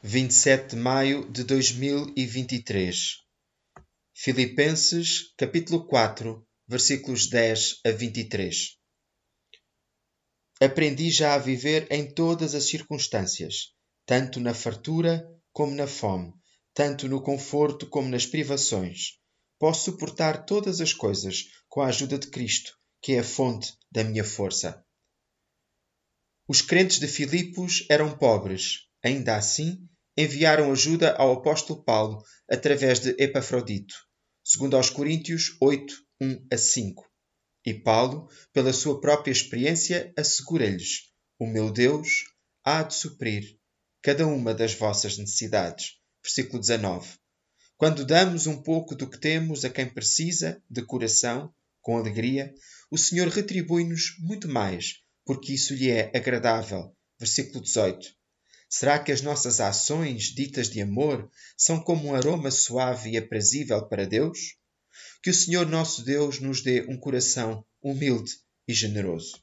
27 de maio de 2023. Filipenses, capítulo 4, versículos 10 a 23. Aprendi já a viver em todas as circunstâncias, tanto na fartura como na fome, tanto no conforto como nas privações. Posso suportar todas as coisas com a ajuda de Cristo, que é a fonte da minha força. Os crentes de Filipos eram pobres, Ainda assim, enviaram ajuda ao apóstolo Paulo através de Epafrodito, segundo aos Coríntios 8, 1 a 5. E Paulo, pela sua própria experiência, assegura-lhes: O meu Deus há de suprir cada uma das vossas necessidades. Versículo 19. Quando damos um pouco do que temos a quem precisa, de coração, com alegria, o Senhor retribui-nos muito mais, porque isso lhe é agradável. Versículo 18. Será que as nossas ações ditas de amor são como um aroma suave e aprazível para Deus? Que o Senhor nosso Deus nos dê um coração humilde e generoso.